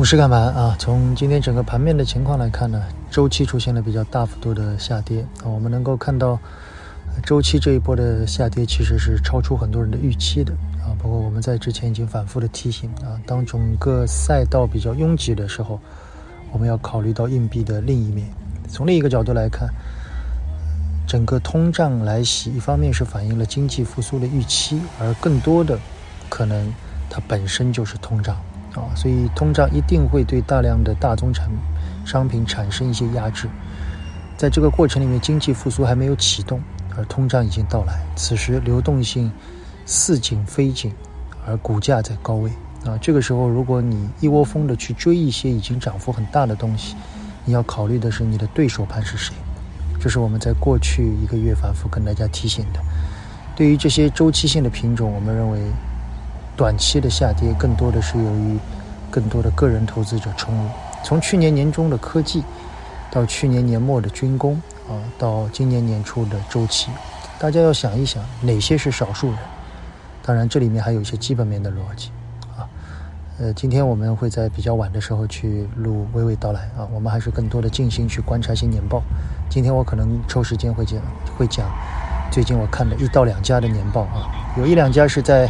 股市干盘啊？从今天整个盘面的情况来看呢，周期出现了比较大幅度的下跌啊。我们能够看到，周期这一波的下跌其实是超出很多人的预期的啊。包括我们在之前已经反复的提醒啊，当整个赛道比较拥挤的时候，我们要考虑到硬币的另一面。从另一个角度来看，整个通胀来袭，一方面是反映了经济复苏的预期，而更多的可能它本身就是通胀。啊，所以通胀一定会对大量的大宗产商品产生一些压制，在这个过程里面，经济复苏还没有启动，而通胀已经到来。此时流动性似紧非紧，而股价在高位啊。这个时候，如果你一窝蜂的去追一些已经涨幅很大的东西，你要考虑的是你的对手盘是谁。这是我们在过去一个月反复跟大家提醒的。对于这些周期性的品种，我们认为。短期的下跌更多的是由于更多的个人投资者冲入。从去年年中的科技，到去年年末的军工，啊，到今年年初的周期，大家要想一想哪些是少数人。当然，这里面还有一些基本面的逻辑，啊，呃，今天我们会在比较晚的时候去录娓娓道来啊，我们还是更多的静心去观察一些年报。今天我可能抽时间会讲，会讲最近我看的一到两家的年报啊，有一两家是在。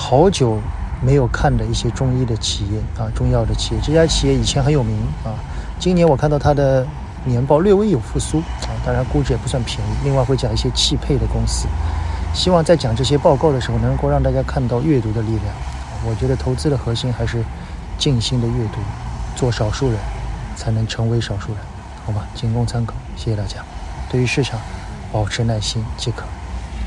好久没有看的一些中医的企业啊，中药的企业，这家企业以前很有名啊。今年我看到它的年报略微有复苏啊，当然估值也不算便宜。另外会讲一些汽配的公司，希望在讲这些报告的时候，能够让大家看到阅读的力量。我觉得投资的核心还是静心的阅读，做少数人才能成为少数人，好吧？仅供参考，谢谢大家。对于市场保持耐心即可。